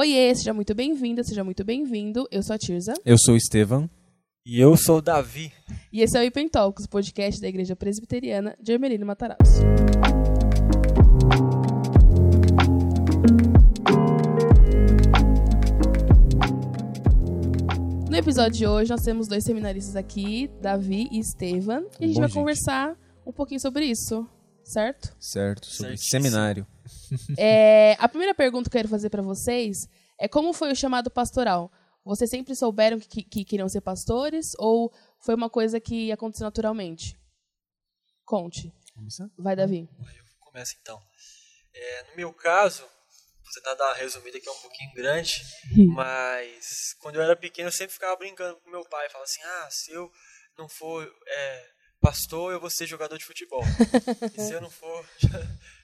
Oiê, seja muito bem-vinda, seja muito bem-vindo. Eu sou a Tirza. Eu sou o Estevam. E eu sou o Davi. E esse é o Ipen Talks, podcast da Igreja Presbiteriana de Ermelino Matarazzo. No episódio de hoje, nós temos dois seminaristas aqui, Davi e Estevam. E a gente Bom, vai gente. conversar um pouquinho sobre isso, certo? Certo, sobre Certíssimo. seminário. É, a primeira pergunta que eu quero fazer pra vocês é como foi o chamado pastoral? Vocês sempre souberam que, que queriam ser pastores ou foi uma coisa que aconteceu naturalmente? Conte. Vai, Davi. Começa então. É, no meu caso, vou tentar dar uma resumida que é um pouquinho grande, mas quando eu era pequeno eu sempre ficava brincando com meu pai. Falava assim: ah, se eu não for é, pastor, eu vou ser jogador de futebol. e se eu não for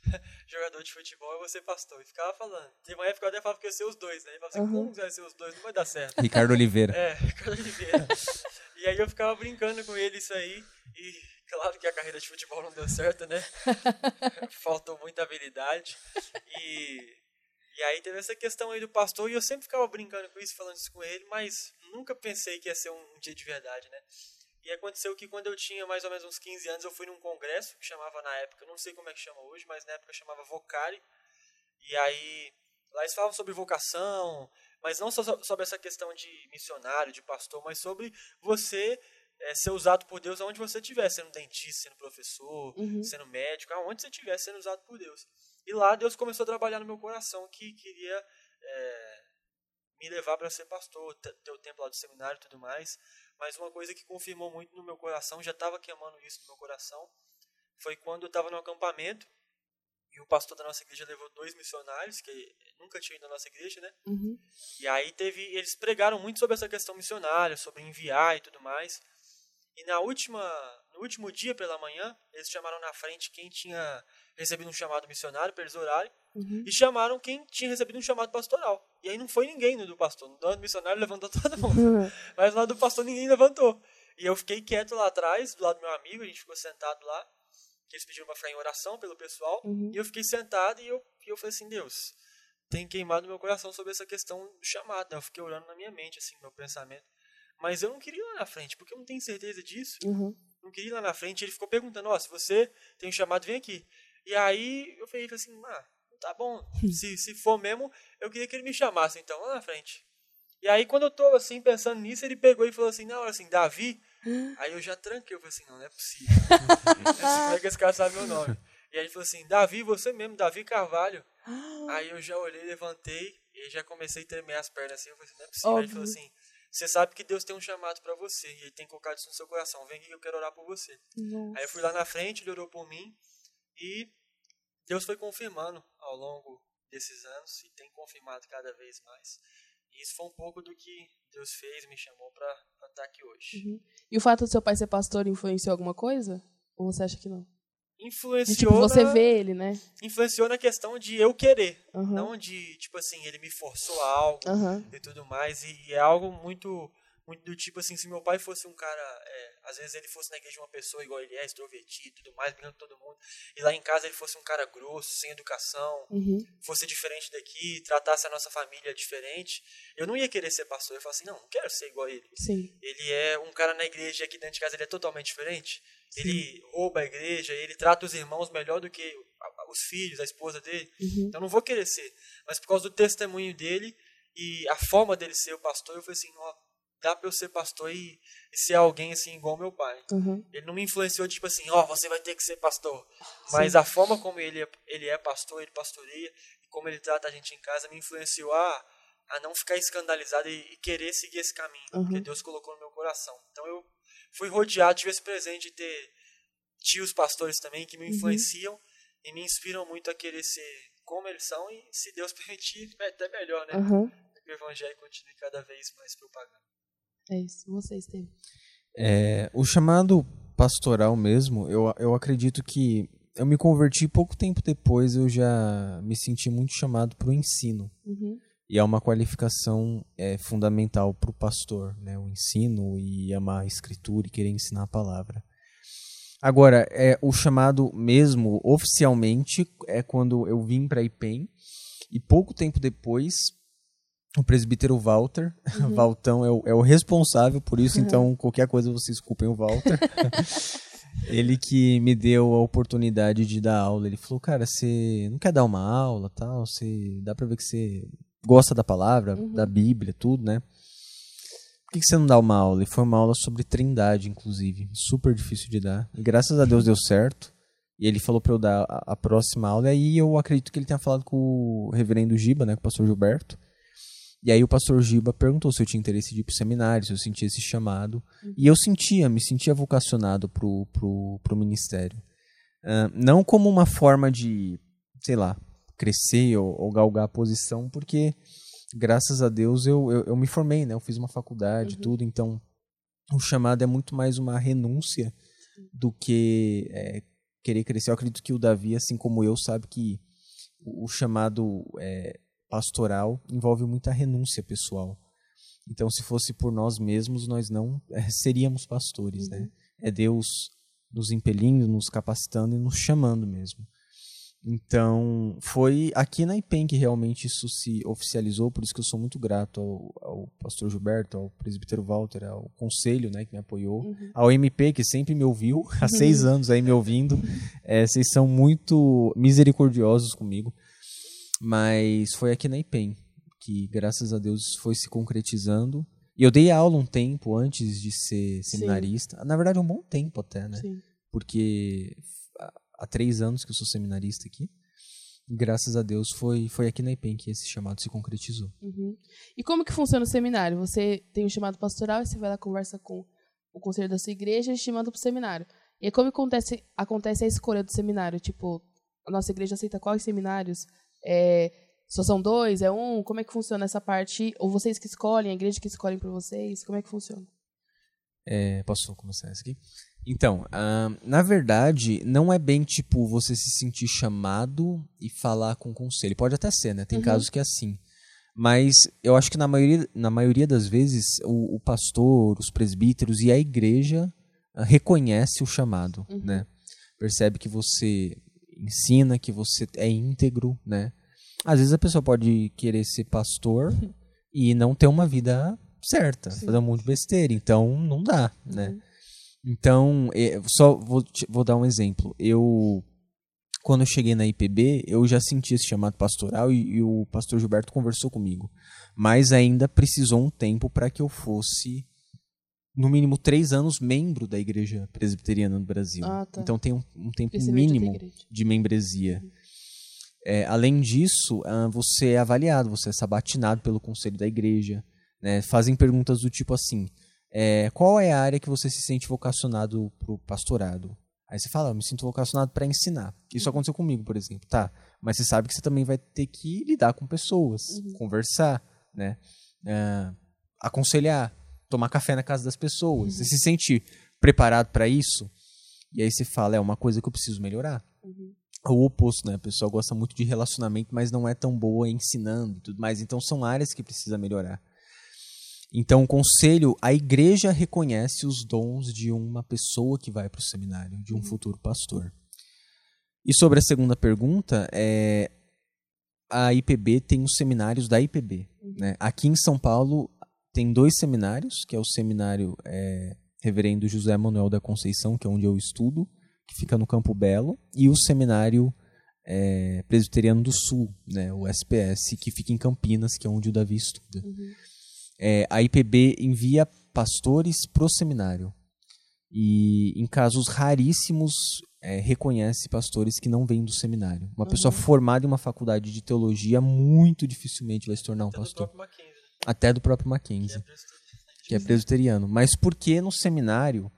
jogador de futebol, eu vou ser pastor. E ficava falando. Teve uma época que eu até falava que eu ia ser os dois, né? E falava assim: Uhum. como vai ser os dois? Não vai dar certo. Ricardo Oliveira. É, Ricardo Oliveira. e aí eu ficava brincando com ele isso aí. E claro que a carreira de futebol não deu certo, né? Faltou muita habilidade. E, e aí teve essa questão aí do pastor. E eu sempre ficava brincando com isso, falando isso com ele. Mas nunca pensei que ia ser um, um dia de verdade, né? E aconteceu que quando eu tinha mais ou menos uns 15 anos, eu fui num congresso que chamava na época, não sei como é que chama hoje, mas na época chamava Vocari. E aí, lá eles falavam sobre vocação, mas não só so- sobre essa questão de missionário, de pastor, mas sobre você eh, ser usado por Deus aonde você estiver, sendo dentista, sendo professor, Uhum. sendo médico, aonde você estiver sendo usado por Deus. E lá Deus começou a trabalhar no meu coração que queria eh, me levar para ser pastor, ter o tempo lá do seminário e tudo mais. Mas uma coisa que confirmou muito no meu coração, já estava queimando isso no meu coração, foi quando eu estava no acampamento e o pastor da nossa igreja levou dois missionários, que nunca tinha ido na nossa igreja, né? Uhum. E aí teve, eles pregaram muito sobre essa questão missionária, sobre enviar e tudo mais. E na última, no último dia pela manhã, eles chamaram na frente quem tinha recebido um chamado missionário para eles orarem Uhum. e chamaram quem tinha recebido um chamado pastoral. E aí não foi ninguém no do pastor, no do missionário levantou todo mundo, mas lá do pastor ninguém levantou. E eu fiquei quieto lá atrás, do lado do meu amigo, a gente ficou sentado lá, que eles pediram para ficar em oração pelo pessoal. Uhum. E eu fiquei sentado e eu, e eu falei assim, Deus, tem queimado meu coração sobre essa questão do chamado. né? Eu fiquei orando na minha mente, assim, meu pensamento. Mas eu não queria ir lá na frente, porque eu não tenho certeza disso. Uhum. Não queria ir lá na frente. Ele ficou perguntando, ó, se você tem um chamado, vem aqui. E aí eu falei, assim, ah, tá bom. Se, se for mesmo, eu queria que ele me chamasse, então, lá na frente. E aí, quando eu tô, assim, pensando nisso, ele pegou e falou assim, na hora, assim, Davi. Aí eu já tranquei, eu falei assim, não, não é possível. Não é possível, Como é que esse cara sabe meu nome? E aí ele falou assim, Davi, você mesmo, Davi Carvalho. Aí eu já olhei, levantei e já comecei a tremer as pernas assim. Eu falei assim, não é possível. Aí ele falou Óbvio. assim, você sabe que Deus tem um chamado pra você e ele tem colocado isso no seu coração. Vem aqui que eu quero orar por você. Nossa. Aí eu fui lá na frente, ele orou por mim e Deus foi confirmando ao longo desses anos e tem confirmado cada vez mais. E isso foi um pouco do que Deus fez, me chamou pra estar aqui hoje. Uhum. E o fato do seu pai ser pastor influenciou alguma coisa? Ou você acha que não? Influenciou, tipo, você na, vê ele, né? influenciou na questão de eu querer, Aham. não de, tipo assim, ele me forçou a algo. Aham. e tudo mais. E, e é algo muito, muito do tipo assim, se meu pai fosse um cara, é, às vezes ele fosse na igreja uma pessoa igual ele é, extrovertido tudo mais, brigando com todo mundo, e lá em casa ele fosse um cara grosso, sem educação, Uhum. fosse diferente daqui, tratasse a nossa família diferente, eu não ia querer ser pastor. Eu falo assim, não, não quero ser igual a ele. Sim. Ele é um cara na igreja aqui dentro de casa, ele é totalmente diferente. Ele rouba a igreja, ele trata os irmãos melhor do que os filhos, a esposa dele. Uhum. Então não vou querer ser. Mas por causa do testemunho dele e a forma dele ser o pastor, eu falei assim, ó, dá pra eu ser pastor e, e ser alguém assim igual meu pai. Uhum. Ele não me influenciou tipo assim, ó, você vai ter que ser pastor. Mas a forma como ele é, ele é pastor, ele pastoreia, e como ele trata a gente em casa, me influenciou a, a não ficar escandalizado e, e querer seguir esse caminho, Uhum. porque Deus colocou no meu coração. Então eu fui rodeado, tive esse presente de ter tios pastores também que me influenciam e me inspiram muito a querer ser como eles são e, se Deus permitir, é até melhor, né? Aham. Que o evangelho continue cada vez mais propagando. É isso. Você, Estevam. É, o chamado pastoral mesmo, eu, eu acredito que eu me converti pouco tempo depois, eu já me senti muito chamado para o ensino. Uhum. E é uma qualificação é, fundamental para o pastor, né? O ensino e amar a escritura e querer ensinar a palavra. Agora, é, o chamado mesmo, oficialmente, é quando eu vim para IPEM e pouco tempo depois o presbítero Walter. Uhum. Valtão é o, é o, responsável por isso, uhum. então qualquer coisa vocês culpem o Walter. ele que me deu a oportunidade de dar aula. Ele falou, cara, você não quer dar uma aula, tal? Você dá para ver que você gosta da palavra, uhum. da Bíblia, tudo, né? Por que, que você não dá uma aula? E foi uma aula sobre Trindade, inclusive, super difícil de dar. E graças a Deus deu certo. E ele falou para eu dar a, a, próxima aula. E aí eu acredito que ele tenha falado com o reverendo Giba, né, com o pastor Gilberto. E aí o pastor Giba perguntou se eu tinha interesse de ir pro seminário, se eu sentia esse chamado. Uhum. E eu sentia, me sentia vocacionado pro, pro, pro ministério. Uh, não como uma forma de, sei lá, crescer ou, ou galgar a posição, porque graças a Deus eu, eu, eu, me formei, né? Eu fiz uma faculdade, uhum. tudo, então o chamado é muito mais uma renúncia do que é, querer crescer. Eu acredito que o Davi, assim como eu, sabe que o, o chamado é, pastoral envolve muita renúncia pessoal. Então, se fosse por nós mesmos, nós não é, seríamos pastores, né? uhum. né? É Deus nos impelindo, nos capacitando e nos chamando mesmo. Então, foi aqui na IPEM que realmente isso se oficializou, por isso que eu sou muito grato ao, ao pastor Gilberto, ao presbítero Walter, ao conselho né, que me apoiou, uhum. ao MP, que sempre me ouviu, há seis anos aí me ouvindo. É, vocês são muito misericordiosos comigo. Mas foi aqui na IPEM que, graças a Deus, foi se concretizando. E eu dei aula um tempo antes de ser seminarista. Sim. Na verdade, um bom tempo até, né? Sim. Porque há três anos que eu sou seminarista aqui. Graças a Deus foi, foi aqui na IPEM que esse chamado se concretizou. Uhum. E como que funciona o seminário? Você tem um chamado pastoral e você vai lá conversa com o conselho da sua igreja e te manda para o seminário. E aí, como acontece, acontece a escolha do seminário? Tipo, a nossa igreja aceita quais seminários? É, só são dois? É um? Como é que funciona essa parte? Ou vocês que escolhem, a igreja que escolhem para vocês? Como é que funciona? É, posso começar essa aqui? Então, na verdade, não é bem tipo você se sentir chamado e falar com o conselho. Pode até ser, né? Tem uhum. casos que é assim. Mas eu acho que na maioria, na maioria das vezes o, o pastor, os presbíteros e a igreja uh, reconhece o chamado, uhum. né? Percebe que você ensina, que você é íntegro, né? Às vezes a pessoa pode querer ser pastor e não ter uma vida certa, Sim. fazer um monte de besteira, então não dá, né? uhum. né? Então, é, só vou, vou dar um exemplo. Eu, quando eu cheguei na IPB, eu já senti esse chamado pastoral e, e o pastor Gilberto conversou comigo. Mas ainda precisou um tempo para que eu fosse no mínimo três anos membro da igreja presbiteriana no Brasil. Ah, tá. Então tem um, um tempo mínimo de membresia. Uhum. É, além disso, uh, você é avaliado, você é sabatinado pelo conselho da igreja. Né? Fazem perguntas do tipo assim: é, qual é a área que você se sente vocacionado para o pastorado? Aí você fala, eu me sinto vocacionado para ensinar. Isso uhum. aconteceu comigo, por exemplo. Tá, mas você sabe que você também vai ter que lidar com pessoas, uhum. conversar, né? Uh, aconselhar, tomar café na casa das pessoas. Uhum. Você se sente preparado para isso? E aí você fala, é uma coisa que eu preciso melhorar. Uhum. O oposto, né? A pessoa gosta muito de relacionamento, mas não é tão boa ensinando e tudo mais. Então são áreas que precisa melhorar. Então, o conselho, a igreja reconhece os dons de uma pessoa que vai para o seminário, de um uhum. futuro pastor. E sobre a segunda pergunta, é, a IPB tem os seminários da IPB. Uhum. Né? Aqui em São Paulo, tem dois seminários, que é o seminário é, Reverendo José Manuel da Conceição, que é onde eu estudo, que fica no Campo Belo, e o seminário é, Presbiteriano do Sul, né, o SPS, que fica em Campinas, que é onde o Davi estuda. Uhum. É, a IPB envia pastores para o seminário. E em casos raríssimos é, reconhece pastores que não vêm do seminário. Uma uhum. pessoa formada em uma faculdade de teologia muito dificilmente vai se tornar um Até pastor. Do Até do próprio Mackenzie. Que é, que é presbiteriano. Mas por que no seminário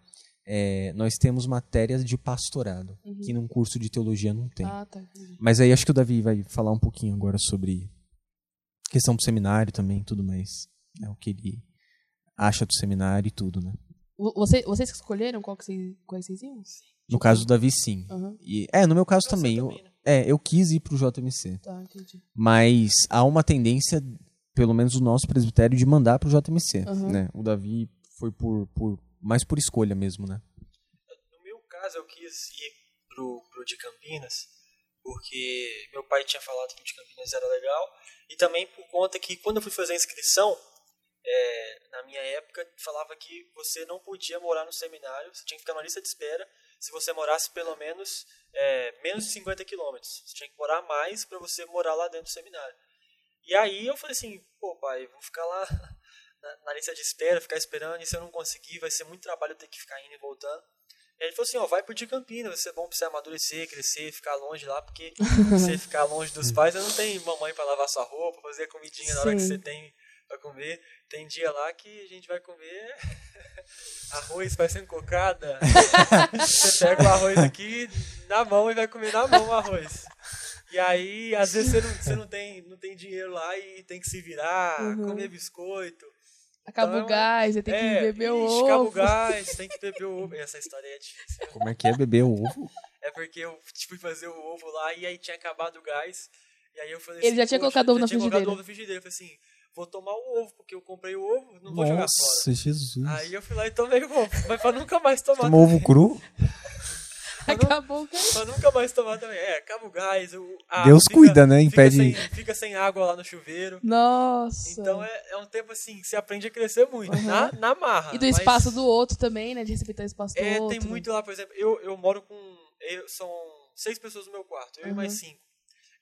é, nós temos matérias de pastorado, uhum. que num curso de teologia não tem. Ah, tá, Mas aí acho que o Davi vai falar um pouquinho agora sobre questão do seminário também tudo mais. É o que ele acha do seminário e tudo, né? Você, vocês que escolheram qual que vocês, quais vocês iam? No caso do Davi, sim. Uhum. E, é, no meu caso também. também eu, né? É, eu quis ir pro JMC. Tá, entendi. Mas há uma tendência, pelo menos o nosso presbitério, de mandar pro JMC. Uhum. Né? O Davi foi por, por mais por escolha mesmo, né? No meu caso, eu quis ir pro, pro de Campinas porque meu pai tinha falado que o de Campinas era legal, e também por conta que quando eu fui fazer a inscrição, é, na minha época, falava que você não podia morar no seminário, você tinha que ficar na lista de espera se você morasse pelo menos é, menos de 50 quilômetros. Você tinha que morar mais para você morar lá dentro do seminário. E aí eu falei assim, pô pai, vou ficar lá na, na, lista de espera, ficar esperando, e se eu não conseguir, vai ser muito trabalho eu ter que ficar indo e voltando. E ele falou assim, ó, vai pro de Campinas, vai ser bom pra você amadurecer, crescer, ficar longe lá, porque você ficar longe dos pais, não tenho mamãe para lavar sua roupa, fazer a comidinha na hora que você tem para comer. Tem dia lá que a gente vai comer arroz parecendo cocada. você pega o arroz aqui na mão e vai comer na mão o arroz. E aí, às vezes, você não, você não, tem, não tem dinheiro lá e tem que se virar, uhum. comer biscoito. Acaba então, o gás, você tem é, que beber o ovo. Acaba o gás, tem que beber o ovo. Essa história é difícil. Como é que é beber o ovo? É porque eu fui fazer o ovo lá e aí tinha acabado o gás. E aí eu falei Ele assim, já tinha colocado ovo na frigideira. colocado ovo na frigideira. Eu falei assim, vou tomar o ovo, porque eu comprei o ovo, não vou Nossa, jogar fora. Nossa, Jesus. Aí eu fui lá e tomei o ovo, mas pra nunca mais tomar. Tomou ovo cru? Acabou o gás. Pra nunca mais tomar também. É, acaba o gás. O, Deus fica, cuida, né? Impede. Fica sem, fica sem, água lá no chuveiro. Nossa. Então é, é um tempo assim que você aprende a crescer muito, uhum. na, na marra. E do mas... espaço do outro também, né? De respeitar o espaço do é, outro. É, tem muito lá, por exemplo, eu, eu moro com. Eu, são seis pessoas no meu quarto, eu uhum. e mais cinco.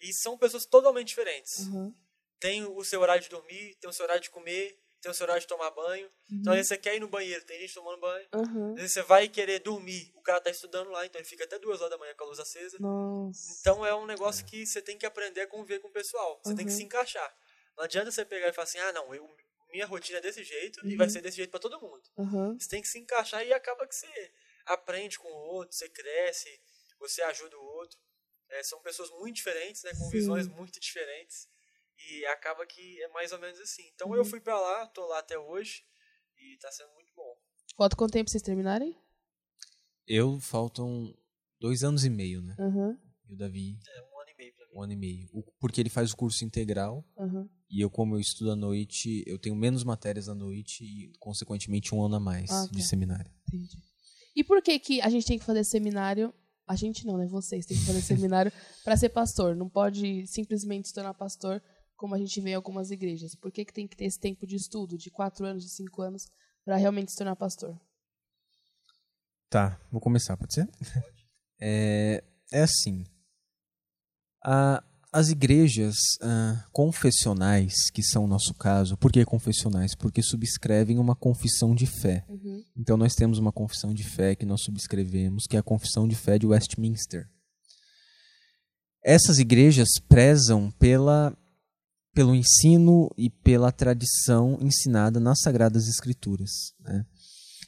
E são pessoas totalmente diferentes. Uhum. Tem o seu horário de dormir, tem o seu horário de comer, tem o seu horário de tomar banho. Uhum. Então, às vezes você quer ir no banheiro, tem gente tomando banho. Uhum. Às vezes você vai querer dormir, o cara tá estudando lá, então ele fica até duas horas da manhã com a luz acesa. Nossa. Então é um negócio que você tem que aprender a conviver com o pessoal. Você uhum. tem que se encaixar. Não adianta você pegar e falar assim, ah, não, eu, minha rotina é desse jeito e vai uhum. ser desse jeito para todo mundo. Uhum. Você tem que se encaixar e acaba que você aprende com o outro, você cresce, você ajuda o outro. É, são pessoas muito diferentes, né, com Sim. visões muito diferentes. E acaba que é mais ou menos assim. Então uhum. eu fui para lá, tô lá até hoje e tá sendo muito bom. Falta quanto tempo pra vocês terminarem? Eu faltam dois anos e meio, né? Uhum. E o Davi. É, um ano e meio pra mim. Um ano e meio. Porque ele faz o curso integral. Uhum. E eu, como eu estudo à noite, eu tenho menos matérias à noite e, consequentemente, um ano a mais ah, tá. de seminário. Entendi. E por que, que a gente tem que fazer seminário? A gente não, né? Vocês têm que fazer seminário para ser pastor. Não pode simplesmente se tornar pastor como a gente vê em algumas igrejas? Por que, que tem que ter esse tempo de estudo, de quatro anos, de cinco anos, para realmente se tornar pastor? Tá, vou começar, pode ser? É, é assim. A, as igrejas uh, confessionais, que são o nosso caso, por que confessionais? Porque subscrevem uma confissão de fé. Uhum. Então nós temos uma confissão de fé que nós subscrevemos, que é a confissão de fé de Westminster. Essas igrejas prezam pela pelo ensino e pela tradição ensinada nas Sagradas Escrituras. Né?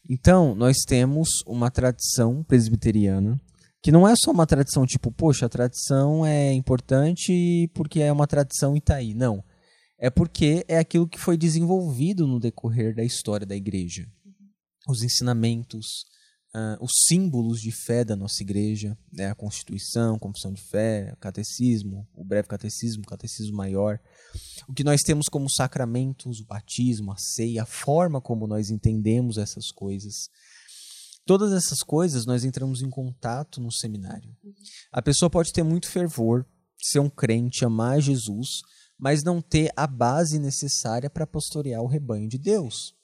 Então, nós temos uma tradição presbiteriana, que não é só uma tradição tipo, poxa, a tradição é importante porque é uma tradição Itaí. Não. É porque é aquilo que foi desenvolvido no decorrer da história da igreja. Os ensinamentos, uh, os símbolos de fé da nossa igreja, né? a Constituição, Confissão de Fé, o Catecismo, o Breve Catecismo, o Catecismo Maior. O que nós temos como sacramentos, o batismo, a ceia, a forma como nós entendemos essas coisas. Todas essas coisas nós entramos em contato no seminário. A pessoa pode ter muito fervor, ser um crente, amar Jesus, mas não ter a base necessária para pastorear o rebanho de Deus.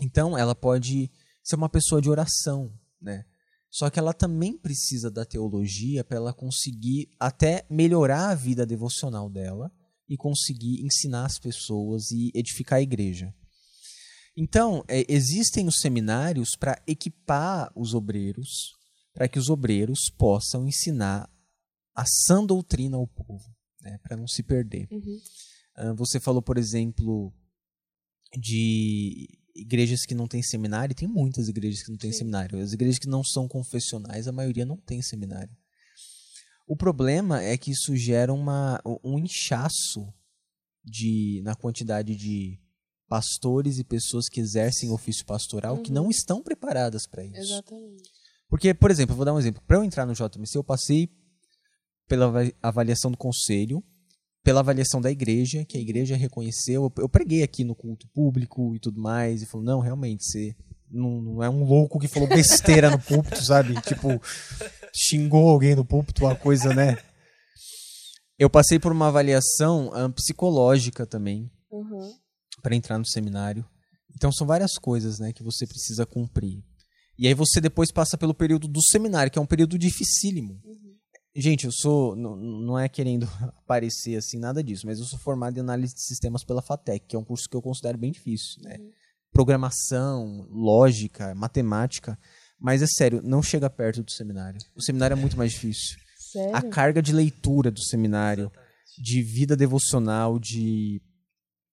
Então, ela pode ser uma pessoa de oração, né? Só que ela também precisa da teologia para ela conseguir até melhorar a vida devocional dela e conseguir ensinar as pessoas e edificar a igreja. Então, é, existem os seminários para equipar os obreiros, para que os obreiros possam ensinar a sã doutrina ao povo, né, para não se perder. Uhum. Uh, você falou, por exemplo, de igrejas que não têm seminário, tem muitas igrejas que não têm Sim. seminário. As igrejas que não são confessionais, a maioria não tem seminário. O problema é que isso gera uma, um inchaço de, na quantidade de pastores e pessoas que exercem ofício pastoral uhum. que não estão preparadas para isso. Exatamente. Porque, por exemplo, eu vou dar um exemplo. Para eu entrar no JMC, eu passei pela avaliação do conselho, pela avaliação da igreja, que a igreja reconheceu. Eu preguei aqui no culto público e tudo mais, e falou: não, realmente, você não, não é um louco que falou besteira no púlpito, sabe? Tipo, xingou alguém no púlpito, uma coisa, né? Eu passei por uma avaliação ah, psicológica também Uhum. para entrar no seminário. Então são várias coisas, né, que você precisa cumprir. E aí você depois passa pelo período do seminário, que é um período dificílimo. Gente, eu sou não, não é querendo aparecer assim nada disso, mas eu sou formado em análise de sistemas pela FATEC, que é um curso que eu considero bem difícil, né? Programação, lógica, matemática, mas é sério, não chega perto do seminário. O seminário é muito mais difícil. Sério? A carga de leitura do seminário, de vida devocional, de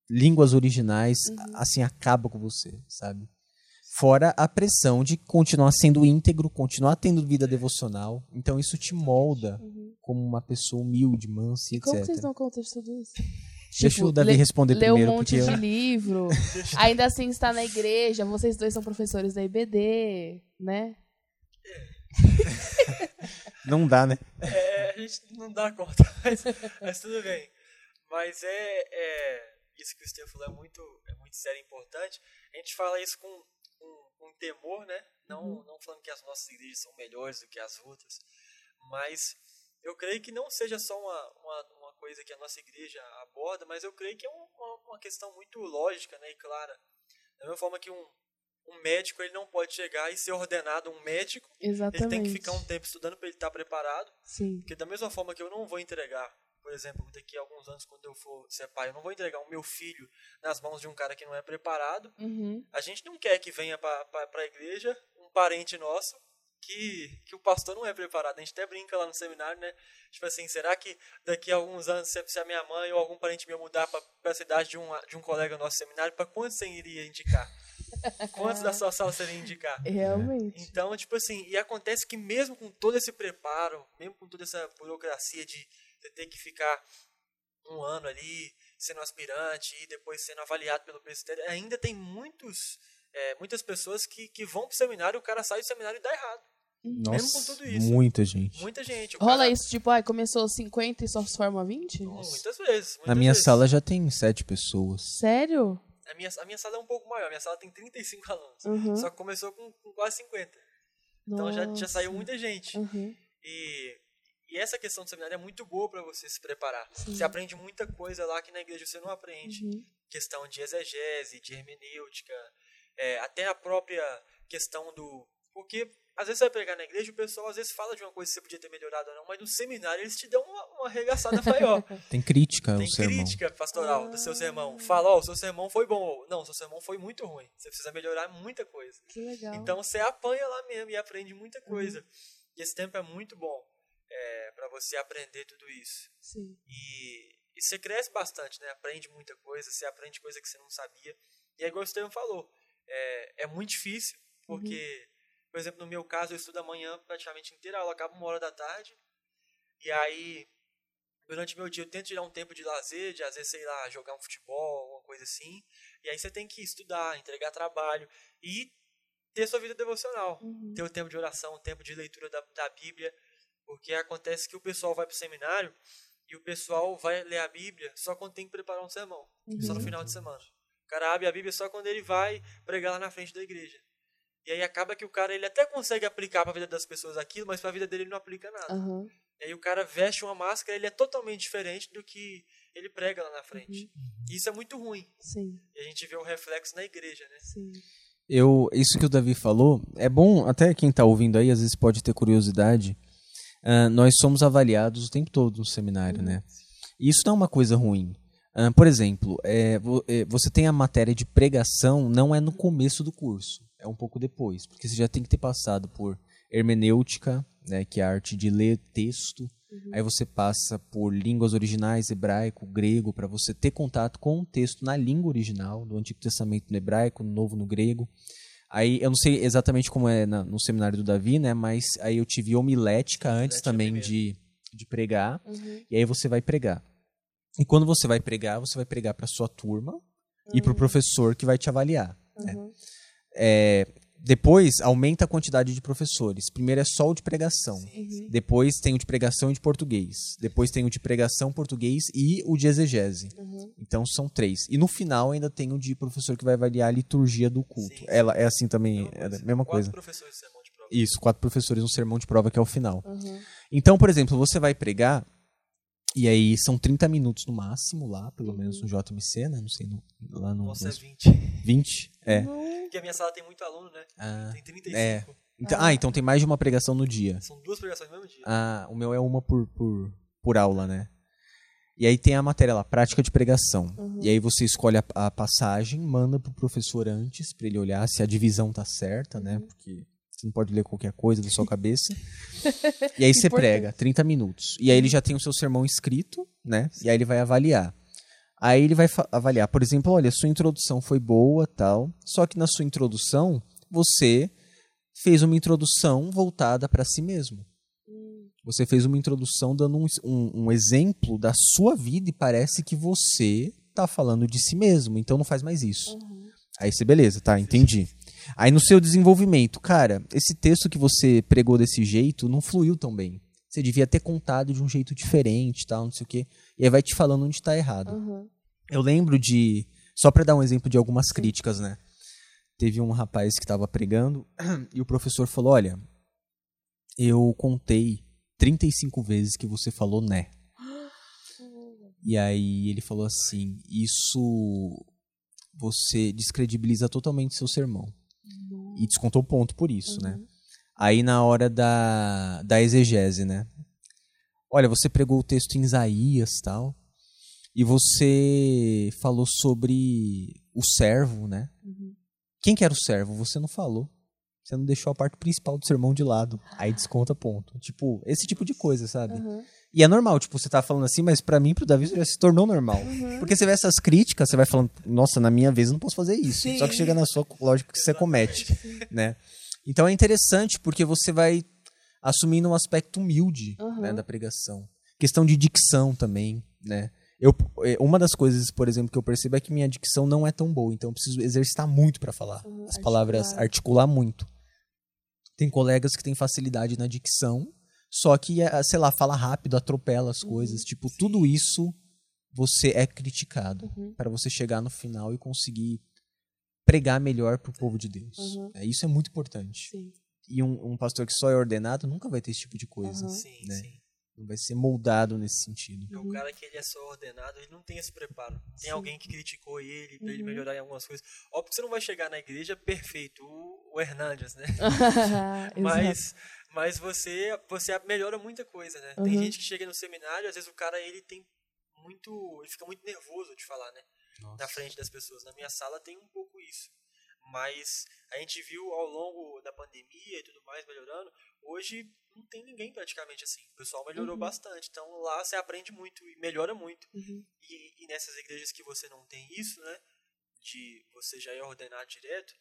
línguas originais, assim, acaba com você, sabe? Fora a pressão de continuar sendo íntegro, continuar tendo vida devocional. Então isso te molda como uma pessoa humilde, mansa e E como etc. vocês dão conta de tudo isso? Deixa Tipo, o Davi lê- responder Ler um primeiro, monte porque eu... de livro. Ainda assim está na igreja. Vocês dois são professores da IBD, né? não dá, né? É, a gente não dá conta, mas, mas tudo bem. Mas é, é isso que o Steve falou é muito, é muito sério e importante. A gente fala isso com, com, com temor, né? Não, não falando que as nossas igrejas são melhores do que as outras, mas eu creio que não seja só uma, uma, uma coisa que a nossa igreja aborda, mas eu creio que é um- uma, uma questão muito lógica né, e clara. Da mesma forma que um, um médico ele não pode chegar e ser ordenado um médico, Exatamente. ele tem que ficar um tempo estudando para ele estar preparado. Sim. Porque da mesma forma que eu não vou entregar, por exemplo, daqui a alguns anos, quando eu for ser pai, eu não vou entregar o meu filho nas mãos de um cara que não é preparado. Uhum. A gente não quer que venha para a igreja um parente nosso que, que o pastor não é preparado. A gente até brinca lá no seminário, né? Tipo assim, será que daqui a alguns anos, se se a minha mãe ou algum parente meu mudar para a cidade de um, de um colega nosso seminário, para quantos você iria indicar? Quantos da sua sala você iria indicar? Realmente. Então, tipo assim, e acontece que mesmo com todo esse preparo, mesmo com toda essa burocracia de você ter que ficar um ano ali sendo aspirante e depois sendo avaliado pelo presbitério, ainda tem muitos, é, muitas pessoas que, que vão pro seminário e o cara sai do seminário e dá errado. Mesmo com Nossa, tudo isso. muita gente. Muita gente. Rola cara- isso, tipo, ai, começou 50 e só se forma 20? Muitas vezes. Na muitas minha vezes. sala já tem sete pessoas. Sério? A minha, a minha sala é um pouco maior. A minha sala tem 35 alunos. Uhum. Só que começou com, com quase 50. Então já, já saiu Nossa. muita gente. Uhum. E, e essa questão do seminário é muito boa para você se preparar. Você aprende muita coisa lá que na igreja você não aprende. Uhum. Questão de exegese, de hermenêutica, é, até a própria questão do. Porque às vezes você vai pregar na igreja e o pessoal às vezes fala de uma coisa que você podia ter melhorado ou não, mas no seminário eles te dão uma, uma arregaçada maior. Tem crítica Tem ao sermão. crítica pastoral do seu sermão. Fala, ó, o seu sermão foi bom. ou, Não, o seu sermão foi muito ruim. Você precisa melhorar muita coisa. Que legal. Então você apanha lá mesmo e aprende muita coisa. E esse tempo é muito bom é, para você aprender tudo isso. Sim. E, e você cresce bastante, né? Aprende muita coisa, você aprende coisa que você não sabia. E é igual o Estevam falou, é, é muito difícil, porque, por exemplo, no meu caso, eu estudo amanhã praticamente inteira, aula acaba uma hora da tarde. E aí, durante meu dia, eu tento tirar um tempo de lazer, de às vezes, sei lá, jogar um futebol, alguma coisa assim. E aí você tem que estudar, entregar trabalho e ter sua vida devocional. Ter o tempo de oração, o tempo de leitura da, da Bíblia. Porque acontece que o pessoal vai para o seminário e o pessoal vai ler a Bíblia só quando tem que preparar um sermão. Só no final de semana. O cara abre a Bíblia só quando ele vai pregar lá na frente da igreja. E aí acaba que o cara ele até consegue aplicar para a vida das pessoas aquilo, mas para a vida dele ele não aplica nada. Aham. E aí o cara veste uma máscara, ele é totalmente diferente do que ele prega lá na frente. E isso é muito ruim. Sim, E a gente vê o reflexo na igreja, né? sim. Eu, isso que o Davi falou, é bom, até quem está ouvindo aí, às vezes pode ter curiosidade. Ah, nós somos avaliados o tempo todo no seminário, né? E isso não é uma coisa ruim. Ah, por exemplo, é, é, você tem a matéria de pregação, não é no começo do curso, é um pouco depois, porque você já tem que ter passado por hermenêutica, né, que é a arte de ler texto. Aí você passa por línguas originais, hebraico, grego, para você ter contato com o texto na língua original, do Antigo Testamento no hebraico, no Novo no grego. Aí eu não sei exatamente como é na- no seminário do Davi, né? Mas aí eu tive homilética antes Homilética também primeiro. de, de pregar. Uhum. E aí você vai pregar. E quando você vai pregar, você vai pregar para sua turma e para o professor que vai te avaliar. né? Uhum. É, depois aumenta a quantidade de professores. Primeiro é só o de pregação. Uhum. Depois tem o de pregação e de português. Depois tem o de pregação, português e o de exegese. Uhum. Então são três. E no final ainda tem o de professor que vai avaliar a liturgia do culto. Sim. Ela é assim também, é a mesma Quatro coisa. professores de sermão de prova. Isso, quatro professores no sermão de prova que é o final. Uhum. Então, por exemplo, você vai pregar, E aí são 30 minutos no máximo lá, pelo menos no JMC, né? Não sei, no, lá no. Nossa, é nos 20. 20? É. Porque a minha sala tem muito aluno, né? Ah, Tem 35. é. Então, ah, então tem mais de uma pregação no dia. São duas pregações no mesmo dia. Ah, o meu é uma por, por, por aula, né? E aí tem a matéria lá, prática de pregação. E aí você escolhe a, a passagem, manda pro professor antes, pra ele olhar se a divisão tá certa, né? Porque você não pode ler qualquer coisa da sua cabeça. e aí você prega 30 minutos. E aí ele já tem o seu sermão escrito, né? E aí ele vai avaliar. Aí ele vai avaliar, por exemplo, olha, sua introdução foi boa, tal, só que na sua introdução você fez uma introdução voltada para si mesmo. Você fez uma introdução dando um, um- um exemplo da sua vida e parece que você tá falando de si mesmo, então não faz mais isso. Aí você, beleza, tá, entendi. Aí no seu desenvolvimento, cara, esse texto que você pregou desse jeito não fluiu tão bem. Você devia ter contado de um jeito diferente, tal, não sei o quê. E aí vai te falando onde tá errado. Aham. Eu lembro de. Só pra dar um exemplo de algumas críticas, né? Teve um rapaz que tava pregando e o professor falou: Olha, eu contei 35 vezes que você falou né. E aí ele falou assim: Isso você descredibiliza totalmente seu sermão. E descontou ponto por isso, né? Aí na hora da, da exegese, né? Olha, você pregou o texto em Isaías tal. E você falou sobre o servo, né? Quem que era o servo? Você não falou. Você não deixou a parte principal do sermão de lado. Aí desconta ponto. Tipo, esse tipo de coisa, sabe? E é normal, tipo, você tá falando assim, mas pra mim, pro Davi, isso já se tornou normal. Porque você vê essas críticas, você vai falando, nossa, na minha vez eu não posso fazer isso. Sim. Só que chega na sua, lógico que você comete, né? Então é interessante porque você vai assumindo um aspecto humilde né, da pregação. Questão de dicção também, né? Eu, eh, uma das coisas, por exemplo, que eu percebo é que minha dicção não é tão boa, então eu preciso exercitar muito para falar. As palavras, articular. articular muito. Tem colegas que têm facilidade na dicção, só que, eh, sei lá, fala rápido, atropela as coisas. Tipo, tudo isso você é criticado para você chegar no final e conseguir pregar melhor pro povo de Deus. É, isso é muito importante. Sim. E um, um pastor que só é ordenado nunca vai ter esse tipo de coisa. Sim, né? sim. Não vai ser moldado nesse sentido. É o cara que ele é só ordenado, ele não tem esse preparo. Tem alguém que criticou ele pra ele Uhum. melhorar em algumas coisas. Óbvio que você não vai chegar na igreja perfeito, o, o Hernandes, né? Mas mas você você melhora muita coisa, né? Tem Uhum. gente que chega no seminário, às vezes o cara ele tem muito, ele fica muito nervoso de falar, né? Na frente das pessoas. Na minha sala tem um pouco. Mas a gente viu ao longo da pandemia e tudo mais melhorando. Hoje não tem ninguém praticamente assim. O pessoal melhorou bastante. Então lá você aprende muito e melhora muito. Uhum. E, e nessas igrejas que você não tem isso, né? De você já é ordenado direto.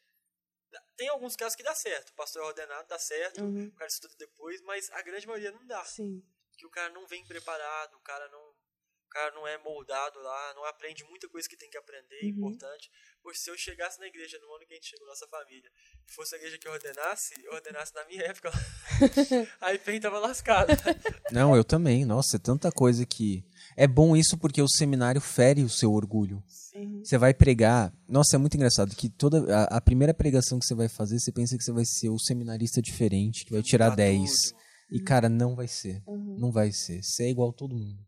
Tem alguns casos que dá certo. O pastor é ordenado, dá certo. Uhum. O cara estuda depois, mas a grande maioria não dá. Sim. Que o cara não vem preparado, o cara não, o cara não é moldado lá, não aprende muita coisa que tem que aprender, Uhum. importante. Pois se eu chegasse na igreja no ano que a gente chegou, nossa família, e fosse a igreja que eu ordenasse, eu ordenasse na minha época, aí Pen tava lascado. Não, eu também. Nossa, é tanta coisa que. É bom isso porque o seminário fere o seu orgulho. Você vai pregar. Nossa, é muito engraçado que toda a, a primeira pregação que você vai fazer, você pensa que você vai ser o seminarista diferente, que vai tirar Tá 10. tudo. E, cara, não vai ser. Uhum. Não vai ser. Você é igual a todo mundo.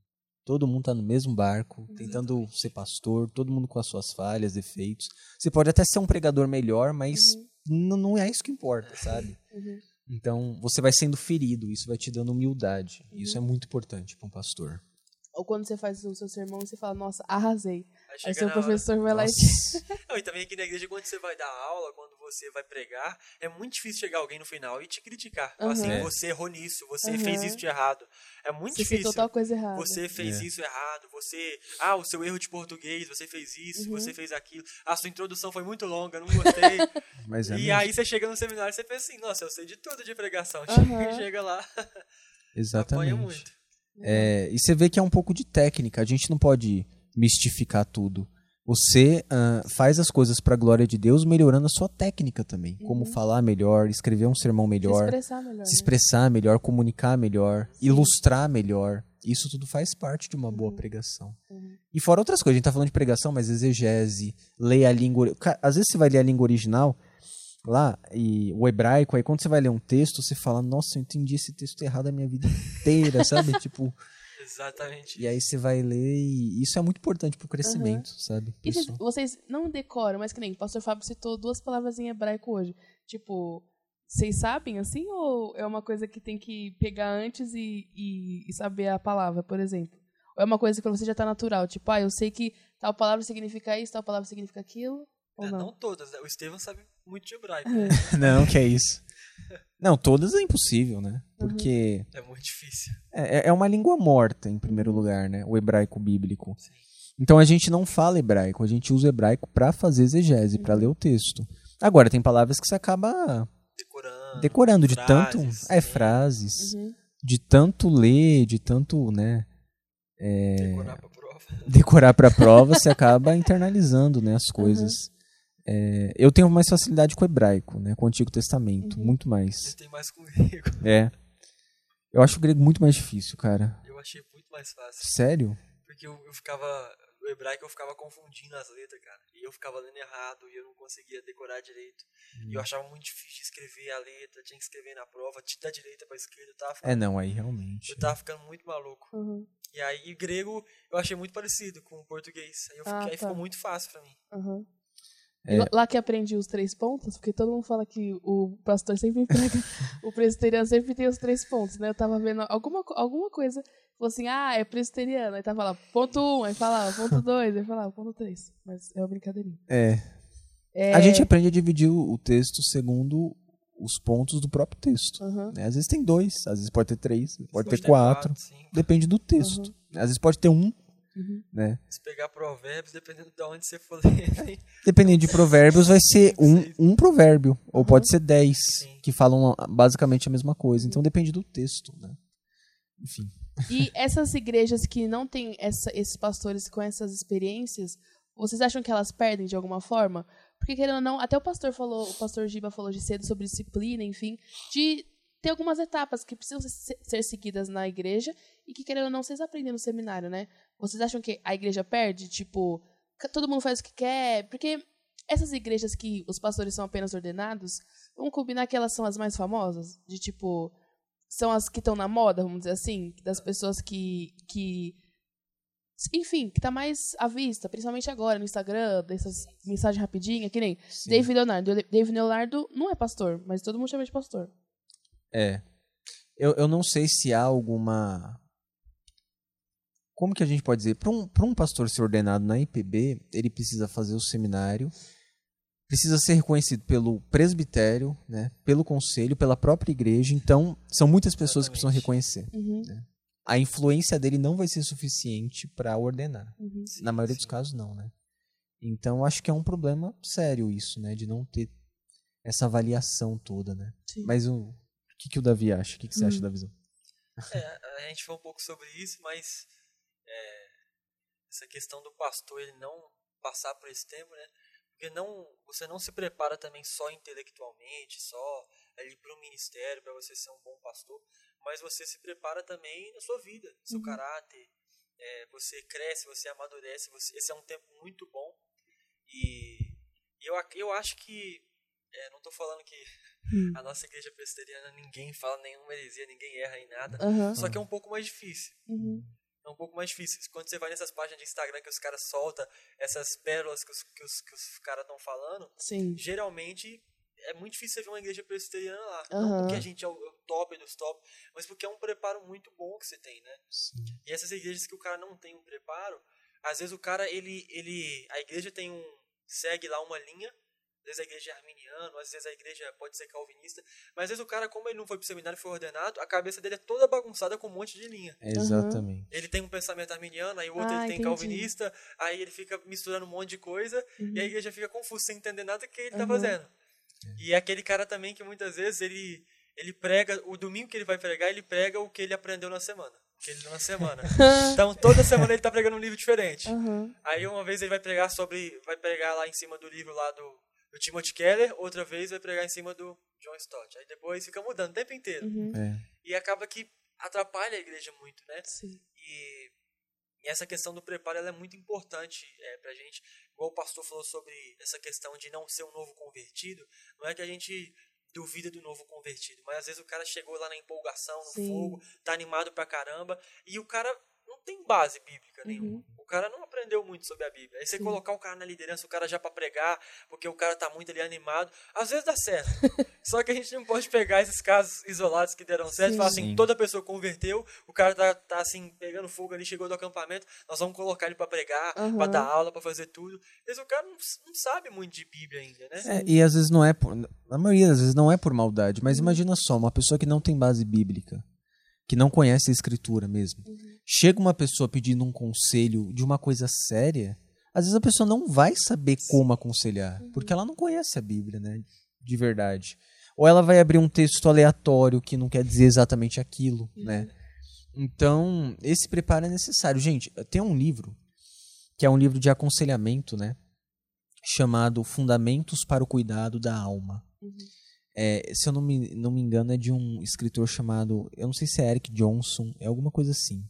Todo mundo tá no mesmo barco, tentando ser pastor, todo mundo com as suas falhas, defeitos. Você pode até ser um pregador melhor, mas n- não é isso que importa, sabe? Uhum. Então, você vai sendo ferido, isso vai te dando humildade. Isso é muito importante para um pastor. Ou quando você faz o seu sermão, você fala, nossa, arrasei. Aí Aí chega seu na hora- professor vai lá e. Não, e também aqui na igreja, quando você vai dar aula, quando você vai pregar, é muito difícil chegar alguém no final e te criticar. Falar assim, Uhum. você errou nisso, você Uhum. fez isso de errado. É muito você fez difícil. total coisa errada. Você fez É. isso errado, você. Ah, o seu erro de português, você fez isso, Uhum. você fez aquilo. A sua introdução foi muito longa, não gostei. Mas é e mesmo. aí você chega no seminário e você pensa assim, nossa, eu sei de tudo de pregação. Aham. Chega lá, Exatamente. apanha muito. É, e você vê que é um pouco de técnica. A gente não pode mistificar tudo. Você ah, faz as coisas para a glória de Deus, melhorando a sua técnica também. Como falar melhor, escrever um sermão Se melhor, expressar melhor. se né? expressar melhor, comunicar melhor, ilustrar melhor. Isso tudo faz parte de uma boa pregação. Uhum. E fora outras coisas, a gente tá falando de pregação, mas exegese, leia a língua. Às vezes você vai ler a língua original lá, e o hebraico, aí quando você vai ler um texto, você fala, nossa, eu entendi esse texto errado a minha vida inteira, sabe? tipo, Exatamente. E aí você vai ler e isso é muito importante pro crescimento, sabe? E vocês, vocês não decoram, mas que nem o pastor Fábio citou duas palavras em hebraico hoje. Tipo, vocês sabem assim ou é uma coisa que tem que pegar antes e, e, e saber a palavra, por exemplo? Ou é uma coisa que pra você já tá natural? Tipo, ah, eu sei que tal palavra significa isso, tal palavra significa aquilo? Ou É, não? não todas, né? O Estevam sabe muito de hebraico, né? Não, que é isso. Não, todas é impossível, né? Uhum. Porque É muito difícil. é, é uma língua morta, em primeiro lugar, né? O hebraico bíblico. Sim. Então a gente não fala hebraico, a gente usa hebraico pra fazer exegese, pra ler o texto. Agora, tem palavras que você acaba Decorando. decorando de tanto. frases, É, sim. frases. Uhum. De tanto ler, de tanto, né? Decorar pra prova. decorar para a prova, você acaba internalizando né, as coisas. É, eu tenho mais facilidade com o hebraico, né, com o Antigo Testamento, muito mais. Você tem mais comigo. É. Eu acho o grego muito mais difícil, cara. Eu achei muito mais fácil. Sério? Porque eu, eu ficava. O hebraico eu ficava confundindo as letras, cara. E eu ficava lendo errado e eu não conseguia decorar direito. E Hum. eu achava muito difícil de escrever a letra, tinha que escrever na prova, de- da direita pra esquerda, eu tava ficando, É, não, aí realmente. eu tava ficando muito maluco. Uhum. E aí, e grego eu achei muito parecido com o português. Aí, eu fiquei, Ah, aí tá. ficou muito fácil pra mim. Uhum. É. Lá- que aprendi os três pontos, porque todo mundo fala que o pastor sempre pega, o presbiteriano sempre tem os três pontos, né? Eu tava vendo alguma, alguma coisa, falou assim, ah, é presbiteriano, aí tava lá, ponto um, aí falava, ponto dois, aí falava, ponto três. Mas é uma brincadeirinha. É. É, A gente aprende a dividir o texto segundo os pontos do próprio texto. Aham. né? Às vezes tem dois, às vezes pode ter três, pode ter Pode ter quatro. cinco. Depende do texto. Às vezes pode ter um, Uhum. né? Se pegar provérbios, dependendo de onde você for ler. Dependendo de provérbios, vai ser um, um provérbio. Ou pode ser dez, Sim. que falam basicamente a mesma coisa. Então depende do texto, né? Enfim. E essas igrejas que não têm essa- esses pastores com essas experiências, vocês acham que elas perdem de alguma forma? Porque querendo ou não, até o pastor falou, o pastor Giba falou de cedo sobre disciplina, enfim, de ter algumas etapas que precisam ser, ser seguidas na igreja e que querendo ou não vocês aprendem no seminário, né? Vocês acham que a igreja perde, tipo, todo mundo faz o que quer? Porque essas igrejas que os pastores são apenas ordenados, vamos combinar que elas são as mais famosas, de tipo são as que estão na moda, vamos dizer assim, das pessoas que, que enfim, que tá mais à vista, principalmente agora no Instagram, dessas mensagens rapidinhas, que nem David Leonardo. David Leonardo não é pastor, mas todo mundo chama de pastor. É. Eu, eu não sei se há alguma. Como que a gente pode dizer? Para um, pra um pastor ser ordenado na IPB, ele precisa fazer o seminário, precisa ser reconhecido pelo presbitério, né, pelo conselho, pela própria igreja. Então, são muitas pessoas que precisam Exatamente. reconhecer. Uhum, A influência dele não vai ser suficiente para ordenar. uhum. Sim, Na maioria sim. dos casos, não, né? Então, acho que é um problema sério isso, né? De não ter essa avaliação toda, né? Sim. Mas o, o que, que o Davi acha? O que, que você Hum. acha da visão? É, a gente falou um pouco sobre isso, mas é, essa questão do pastor ele não passar por esse tempo, né? Porque não, você não se prepara também só intelectualmente, só ali para o ministério, para você ser um bom pastor, mas você se prepara também na sua vida, no seu Uhum. caráter. é, você cresce, você amadurece, você, esse é um tempo muito bom. E, e eu, eu acho que, é, não estou falando que Hum. a nossa igreja presbiteriana ninguém fala nenhuma heresia, ninguém erra em nada. Aham, Só que é um pouco mais difícil. Uhum. É um pouco mais difícil. Quando você vai nessas páginas de Instagram que os caras soltam essas pérolas que os, que os, que os caras estão falando, Sim. geralmente é muito difícil você ver uma igreja presbiteriana lá. Aham. Não porque a gente é o, é o top dos top, mas porque é um preparo muito bom que você tem, né? Sim. E essas igrejas que o cara não tem um preparo, às vezes o cara, ele, ele, a igreja tem um, segue lá uma linha, às vezes a igreja é arminiana, às vezes a igreja pode ser calvinista, mas às vezes o cara, como ele não foi pro seminário e foi ordenado, a cabeça dele é toda bagunçada com um monte de linha. Exatamente. Ele tem um pensamento arminiano, aí o outro Ah, ele tem entendi. calvinista, aí ele fica misturando um monte de coisa, Uhum. e a igreja fica confusa, sem entender nada que ele tá Uhum. fazendo. E é aquele cara também que muitas vezes ele, ele prega, o domingo que ele vai pregar, ele prega o que ele aprendeu na semana. O que ele na semana. então toda semana ele tá pregando um livro diferente. Aham. Aí uma vez ele vai pregar sobre. Vai pregar lá em cima do livro lá do, do Timothy Keller, outra vez vai pregar em cima do John Stott. Aí depois fica mudando o tempo inteiro. Uhum. É. E acaba que atrapalha a igreja muito, né? Sim. E, e essa questão do preparo ela é muito importante é, pra gente. Igual o pastor falou sobre essa questão de não ser um novo convertido. Não é que a gente duvida do novo convertido, mas às vezes o cara chegou lá na empolgação, no Sim. fogo, tá animado pra caramba, e o cara tem base bíblica nenhuma. Uhum. O cara não aprendeu muito sobre a Bíblia. Aí você Sim. colocar o cara na liderança, o cara já para pregar, porque o cara tá muito ali animado, às vezes dá certo. Só que a gente não pode pegar esses casos isolados que deram certo e Sim. falar assim, Sim. toda pessoa converteu, o cara tá, tá assim, pegando fogo ali, chegou do acampamento, nós vamos colocar ele para pregar, Aham. para dar aula, para fazer tudo. Mas o cara não, não sabe muito de Bíblia ainda, né? É, e às vezes não é por. Na maioria das vezes não é por maldade, mas imagina só, uma pessoa que não tem base bíblica, que não conhece a escritura mesmo. Chega uma pessoa pedindo um conselho de uma coisa séria, às vezes a pessoa não vai saber como aconselhar, porque ela não conhece a Bíblia, né? De verdade. Ou ela vai abrir um texto aleatório que não quer dizer exatamente aquilo, né? Então, esse preparo é necessário. Gente, tem um livro, que é um livro de aconselhamento, né? Chamado Fundamentos para o Cuidado da Alma. É, se eu não me, não me engano, é de um escritor chamado. Eu não sei se é Eric Johnson, é alguma coisa assim.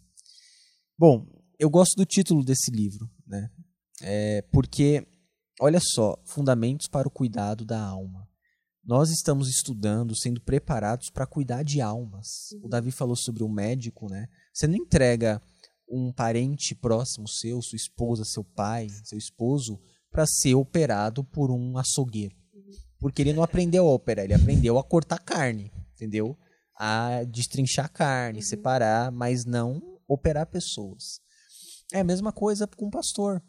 Bom, eu gosto do título desse livro, né? É, porque, olha só, Fundamentos para o Cuidado da Alma. Nós estamos estudando, sendo preparados para cuidar de almas. O Davi falou sobre o médico, né? Você não entrega um parente próximo seu, sua esposa, seu pai, seu esposo, para ser operado por um açougueiro. Porque ele não aprendeu a operar, ele aprendeu a cortar carne, entendeu? A destrinchar carne, separar, mas não operar pessoas. É a mesma coisa com o pastor.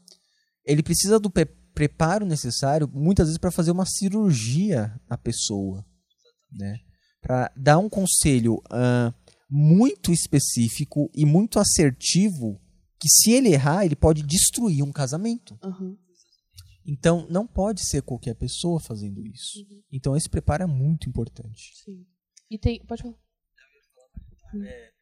Ele precisa do pre- preparo necessário, muitas vezes, para fazer uma cirurgia na pessoa, né? Para dar um conselho ah, muito específico e muito assertivo, que se ele errar, ele pode destruir um casamento. Aham. Então, não pode ser qualquer pessoa fazendo isso. Então, esse preparo é muito importante. Sim. E tem. Pode falar. É, e o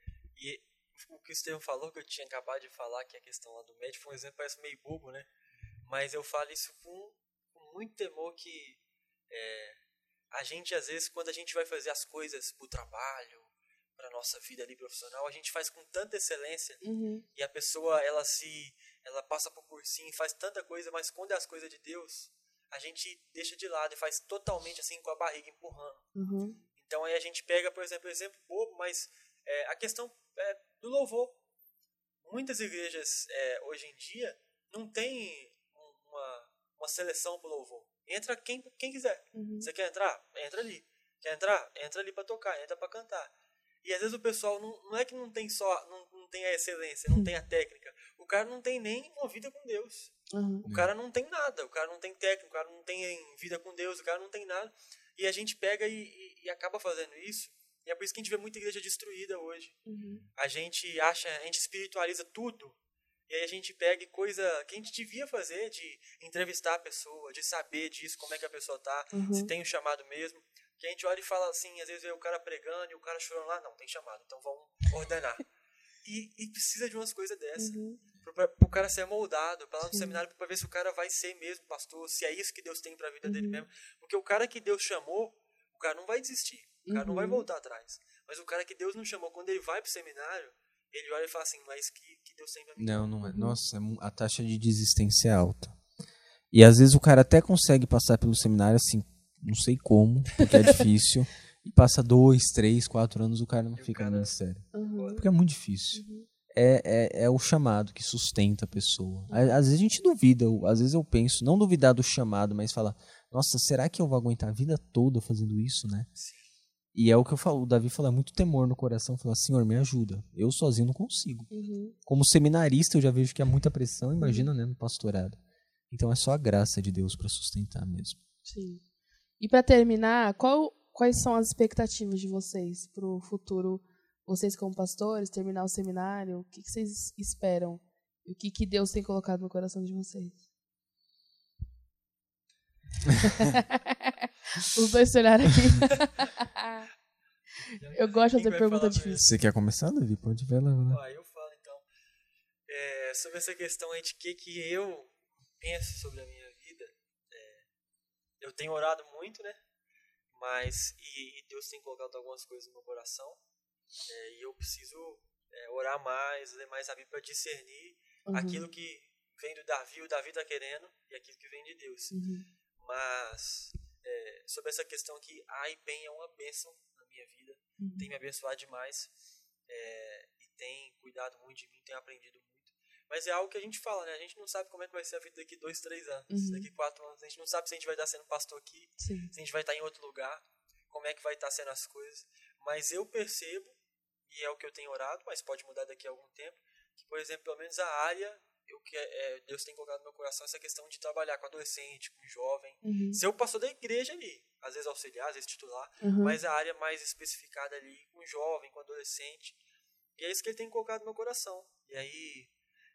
que o Estevam falou, que eu tinha acabado de falar, que a questão lá do médico, foi um exemplo, parece meio bobo, né? Mas eu falo isso com, com muito temor que é, a gente, às vezes, quando a gente vai fazer as coisas pro trabalho, pra nossa vida ali profissional, a gente faz com tanta excelência Uhum. e a pessoa, ela se, ela passa por cursinho, faz tanta coisa, mas quando é as coisas de Deus, a gente deixa de lado e faz totalmente assim com a barriga empurrando. Uhum. Então aí a gente pega, por exemplo, um exemplo bobo, mas é, a questão é, do louvor. Muitas igrejas é, hoje em dia não tem um- uma, uma seleção para louvor. Entra quem, quem quiser. Uhum. Você quer entrar? Entra ali. Quer entrar? Entra ali para tocar, entra para cantar. E às vezes o pessoal não, não é que não tem só, não, não tem a excelência, não tem a técnica. O cara não tem nem uma vida com Deus. Uhum. O cara não tem nada, o cara não tem técnica, o cara não tem vida com Deus, o cara não tem nada. E a gente pega e, e- e acaba fazendo isso. E é por isso que a gente vê muita igreja destruída hoje. Uhum. A gente acha, a gente espiritualiza tudo. E aí a gente pega coisa que a gente devia fazer de entrevistar a pessoa, de saber disso, como é que a pessoa tá, Uhum. se tem o chamado mesmo. Que a gente olha e fala assim, às vezes vê o cara pregando e o cara chorando lá, não, tem chamado, então vamos ordenar. e, e precisa de umas coisas dessas Uhum. para o cara ser moldado, para lá no Sim. seminário para ver se o cara vai ser mesmo pastor, se é isso que Deus tem para a vida dele Uhum. mesmo. Porque o cara que Deus chamou, o cara não vai desistir, o cara não vai Uhum. voltar atrás. Mas o cara que Deus não chamou, quando ele vai pro seminário, ele olha e fala assim, mas que, que Deus tem pra mim. Não, não é. Nossa, é a taxa de desistência é alta. E às vezes o cara até consegue passar pelo seminário assim, não sei como, porque é difícil. E passa dois, três, quatro anos o cara não E fica no cara- ministério. Uhum. Porque é muito difícil. É, é, é o chamado que sustenta a pessoa. Às vezes a gente duvida, às vezes eu penso, não duvidar do chamado, mas falar, nossa, será que eu vou aguentar a vida toda fazendo isso, né? Sim. E é o que eu falo, o Davi fala, é muito temor no coração, fala, Senhor, me ajuda. Eu sozinho não consigo. Uhum. Como seminarista, eu já vejo que há muita pressão, imagina, né, no pastorado. Então é só a graça de Deus para sustentar mesmo. Sim. E pra terminar, qual, quais são as expectativas de vocês pro futuro? Vocês como pastores, terminar o seminário, o que, que vocês esperam? E o que, que Deus tem colocado no coração de vocês? Os dois se olharam aqui. Eu gosto de fazer pergunta difícil. Você quer começar, Davi? Pode ver lá. né? Ó, eu falo então é, sobre essa questão aí de que, que eu penso sobre a minha vida. é, eu tenho orado muito, né? Mas, e, e Deus tem colocado algumas coisas no meu coração. é, e eu preciso é, orar mais, ler mais a Bíblia para discernir Uhum, aquilo que vem do Davi, o Davi tá querendo, e aquilo que vem de Deus. uhum, Mas, é, sobre essa questão que A bem é uma bênção na minha vida uhum. tem me abençoado demais. É, e tem cuidado muito de mim, tem aprendido muito. Mas é algo que a gente fala, né? A gente não sabe como é que vai ser a vida daqui dois, três anos, Uhum. daqui quatro anos. A gente não sabe se a gente vai estar sendo pastor aqui, Sim. se a gente vai estar em outro lugar, como é que vai estar sendo as coisas. Mas eu percebo, e é o que eu tenho orado, mas pode mudar daqui a algum tempo, que, por exemplo, pelo menos a área, eu que é, Deus tem colocado no meu coração essa questão de trabalhar com adolescente, com jovem. Uhum. Ser o pastor da igreja ali, às vezes auxiliar, às vezes titular, Uhum. mas a área mais especificada ali, com jovem, com adolescente. E é isso que ele tem colocado no meu coração. E aí,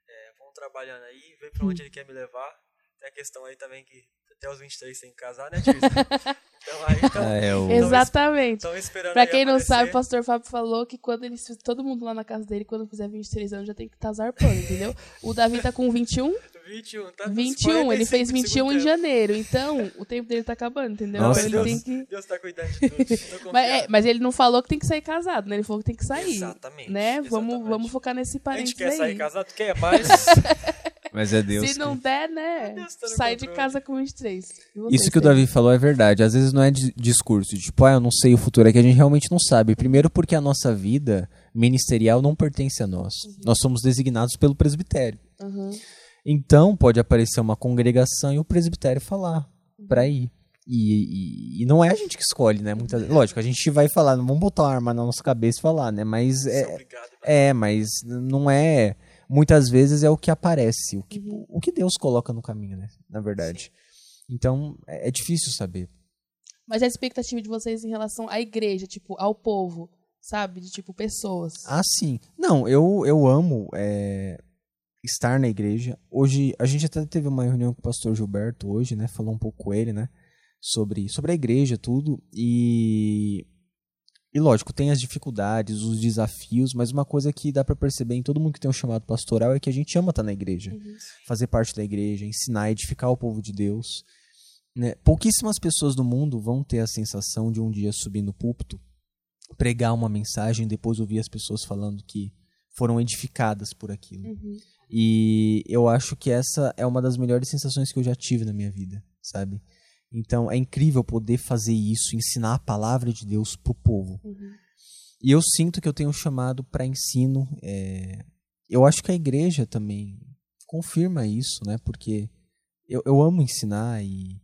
é, vamos trabalhando aí, ver pra onde ele quer me levar. Tem a questão aí também que até os 23 tem que casar, né, então aí, então, Ah, é o... Exatamente. estão esperando Pra quem não aparecer. sabe, o pastor Fábio falou que quando ele todo mundo lá na casa dele, quando fizer 23 anos, já tem que estar zarpando, entendeu? O Davi tá com 21, 21, tá? nos 21, ele 45 fez do 21 segundo em janeiro, então o tempo dele tá acabando, entendeu? Nossa, ele Deus, tem que Deus tá cuidando de tudo. mas, é, mas ele não falou que tem que sair casado, né? Ele falou que tem que sair. Exatamente, Né? Vamos, exatamente. vamos focar nesse A gente parênteses quer sair casado, quer, mas Mas é Deus Se não que... der, né? Deus tá sai de casa com 23. E você, Isso que o? Davi falou é verdade. Às vezes não é di- discurso, de, tipo, ah, eu não sei o futuro, é que a gente realmente não sabe. Primeiro porque a nossa vida ministerial não pertence a nós. Nós somos designados pelo presbitério. Uhum. Então pode aparecer uma congregação e o presbitério falar pra ir. E, e- e não é a gente que escolhe, né? Muitas, lógico, a gente vai falar, não vamos botar uma arma na nossa cabeça e falar, né? Mas é é, obrigado. é, mas não é. Muitas vezes é o que aparece, o que, o que Deus coloca no caminho, né? Na verdade. Então é, é difícil saber. Mas a expectativa de vocês em relação à igreja, tipo, ao povo, sabe? De tipo, pessoas. Ah, sim. Não, eu, eu amo é, estar na igreja. Hoje, a gente até teve uma reunião com o pastor Gilberto hoje, né? Falou um pouco com ele, né? Sobre, sobre a igreja, tudo. E. E lógico, tem as dificuldades, os desafios, mas uma coisa que dá pra perceber em todo mundo que tem um chamado pastoral é que a gente ama estar na igreja. Fazer parte da igreja, ensinar, edificar o povo de Deus. Né? Pouquíssimas pessoas do mundo vão ter a sensação de um dia subir no púlpito pregar uma mensagem e depois ouvir as pessoas falando que foram edificadas por aquilo. Uhum. E eu acho que essa é uma das melhores sensações que eu já tive na minha vida, sabe? Então é incrível poder fazer isso, ensinar a palavra de Deus pro povo. Uhum. E eu sinto que eu tenho um chamado para ensino. é, Eu acho que a igreja também confirma isso, né? Porque eu, eu amo ensinar e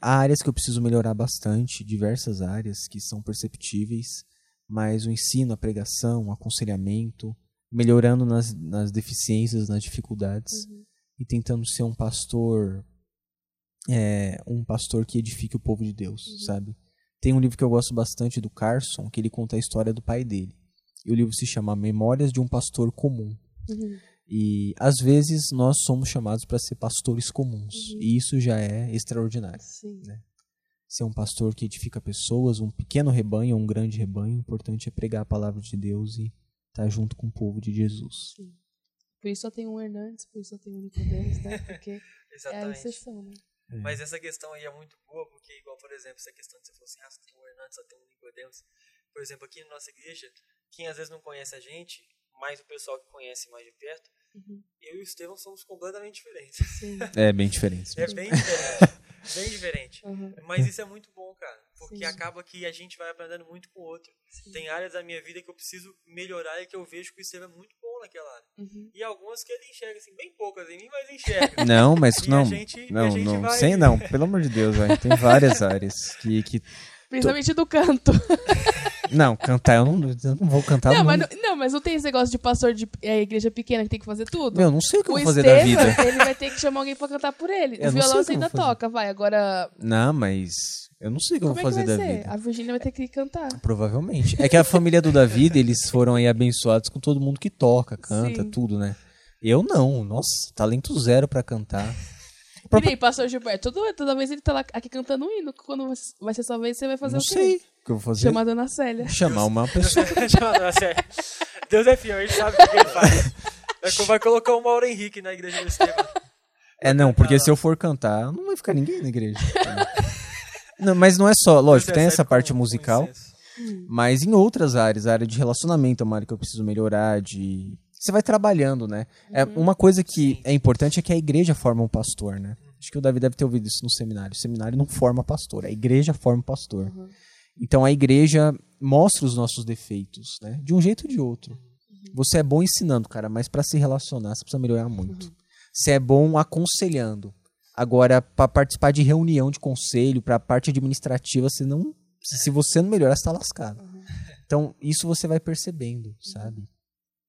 há áreas que eu preciso melhorar bastante, diversas áreas que são perceptíveis, mas o ensino, a pregação, o aconselhamento, melhorando nas, nas deficiências, nas dificuldades e tentando ser um pastor, é, um pastor que edifique o povo de Deus, sabe? Tem um livro que eu gosto bastante do Carson, que ele conta a história do pai dele. E o livro se chama Memórias de um Pastor Comum. Uhum. E às vezes nós somos chamados para ser pastores comuns. Uhum. E isso já é extraordinário. Sim. Ser um pastor que edifica pessoas, um pequeno rebanho ou um grande rebanho, o importante é pregar a palavra de Deus e estar junto com o povo de Jesus. Por isso só tem um Hernandes, por isso só tem um Nicodemus, né? Porque é a exceção, né? É. Mas essa questão aí é muito boa, porque, igual, por exemplo, essa questão de você falou assim, ah, só tem um Hernandes, só tem um Nicodemus. Por exemplo, aqui na nossa igreja, quem às vezes não conhece a gente, mais o pessoal que conhece mais de perto, Uhum. eu e o Estevão somos completamente diferentes. Sim. É bem diferente. É bem diferente. bem diferente. Uhum. Mas isso é muito bom, cara. Porque Sim. acaba que a gente vai aprendendo muito com o outro. Tem áreas da minha vida que eu preciso melhorar e que eu vejo que o Estevão é muito bom naquela área. Uhum. E algumas que ele enxerga, assim, bem poucas em mim, mas enxerga. Não, mas E a não. gente- a não, gente não. vai- Sem não, pelo amor de Deus, velho. Tem várias áreas que, que. Principalmente do canto. Não, cantar eu não, eu não vou cantar. Não não, mas, não, não, mas não tem esse negócio de pastor de é, igreja pequena que tem que fazer tudo? Eu não sei o que eu o vou fazer da Estevam, vida. ele vai ter que chamar alguém pra cantar por ele. Eu o violão você eu ainda toca, vai. Agora, Não, mas eu não sei o que eu vou é que fazer vai da ser? vida. A Virgínia vai ter que cantar. Provavelmente. É que a família do David, eles foram aí abençoados com todo mundo que toca, canta, Sim. tudo, né? Eu não. Nossa, talento zero pra cantar. E nem, pastor Gilberto, toda, toda vez ele tá lá aqui cantando um hino. Quando vai ser sua vez, você vai fazer Não o quê? sei o que eu vou fazer. Chamar a Dona Célia. Chamar uma pessoa. Não, sério. Deus é fiel, ele sabe o que ele faz. Vai- Vai colocar o Mauro Henrique na igreja do Estevão. É, não, porque se eu for cantar, não vai ficar ninguém na igreja. Não, mas não é só, lógico, tem essa parte musical, mas em outras áreas, a área de relacionamento é uma área que eu preciso melhorar, de... Você vai trabalhando, né? É, uma coisa que é importante é que a igreja forma um pastor, né? Acho que o Davi deve ter ouvido isso no seminário. O seminário não forma pastor, a igreja forma pastor. Então a igreja mostra os nossos defeitos, né? De um jeito ou de outro. Você é bom ensinando, cara, mas pra se relacionar você precisa melhorar muito. Você é bom aconselhando. Agora, pra participar de reunião de conselho, pra parte administrativa, você não. Se você não melhorar, você tá lascado. Então, isso você vai percebendo, sabe?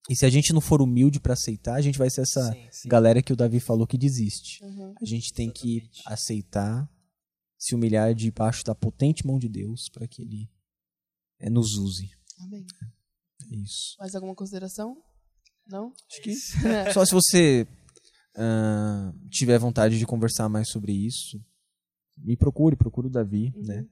E se a gente não for humilde pra aceitar, a gente vai ser essa Sim, sim. galera que o Davi falou que desiste. Uhum. A gente tem que aceitar, se humilhar debaixo da potente mão de Deus para que ele eh, nos use. Amém. É isso. Mais alguma consideração? Não? Acho que só se você ah, tiver vontade de conversar mais sobre isso, me procure, procure o Davi, Uhum. né?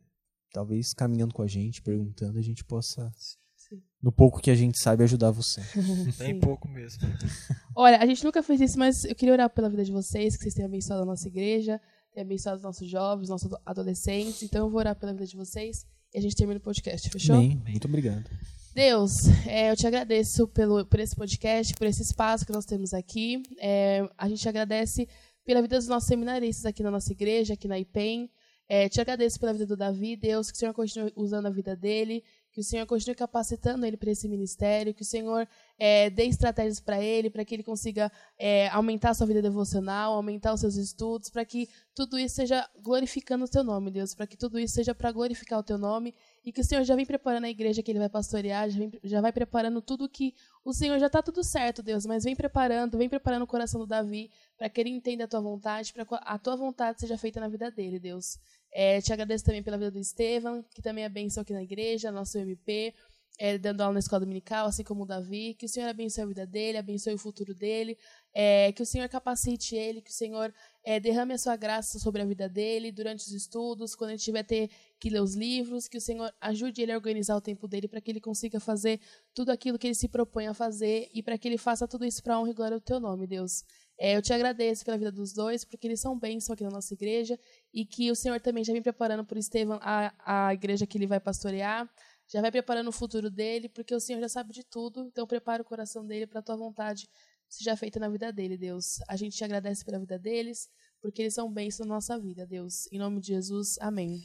Talvez caminhando com a gente, perguntando, a gente possa, Sim. no pouco que a gente sabe, ajudar você. Bem Sim. pouco mesmo. Olha, a gente nunca fez isso, mas eu queria orar pela vida de vocês, que vocês tenham abençoado a nossa igreja, tenham abençoado os nossos jovens, nossos ado- adolescentes. Então eu vou orar pela vida de vocês e a gente termina o podcast, fechou? Bem, muito obrigado. Deus, é, eu te agradeço pelo, por esse podcast, por esse espaço que nós temos aqui. É, a gente agradece pela vida dos nossos seminaristas aqui na nossa igreja, aqui na IPEM. É, te agradeço pela vida do Davi, Deus, que o Senhor continue usando a vida dele, que o Senhor continue capacitando ele para esse ministério, que o Senhor é, dê estratégias para ele, para que ele consiga é, aumentar a sua vida devocional, aumentar os seus estudos, para que tudo isso seja glorificando o teu nome, Deus, para que tudo isso seja para glorificar o teu nome e que o Senhor já vem preparando a igreja que ele vai pastorear, já, vem, já vai preparando tudo que o Senhor já está tudo certo, Deus, mas vem preparando, vem preparando o coração do Davi para que ele entenda a tua vontade, para que a tua vontade seja feita na vida dele, Deus. É, te agradeço também pela vida do Estevam, que também bênção aqui na igreja, nosso MP, é, dando aula na escola dominical, assim como o Davi. Que o Senhor abençoe a vida dele, abençoe o futuro dele, é, que o Senhor capacite ele, que o Senhor é, derrame a sua graça sobre a vida dele durante os estudos, quando ele tiver ter que ler os livros, que o Senhor ajude ele a organizar o tempo dele para que ele consiga fazer tudo aquilo que ele se propõe a fazer e para que ele faça tudo isso para honra e glória do teu nome, Deus. É, eu te agradeço pela vida dos dois, porque eles são bênção aqui na nossa igreja e que o Senhor também já vem preparando para o Estevam a, a igreja que ele vai pastorear, já vai preparando o futuro dele, porque o Senhor já sabe de tudo, então prepara o coração dele para a tua vontade seja feita na vida dele, Deus. A gente te agradece pela vida deles, porque eles são bênçãos na nossa vida, Deus. Em nome de Jesus, amém.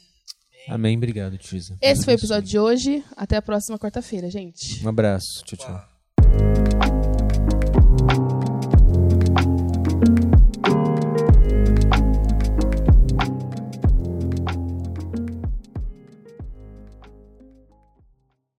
Amém, obrigado, Tisa. Esse foi o episódio de hoje. Até a próxima quarta-feira, gente. Um abraço. Tchau, tchau. Uau.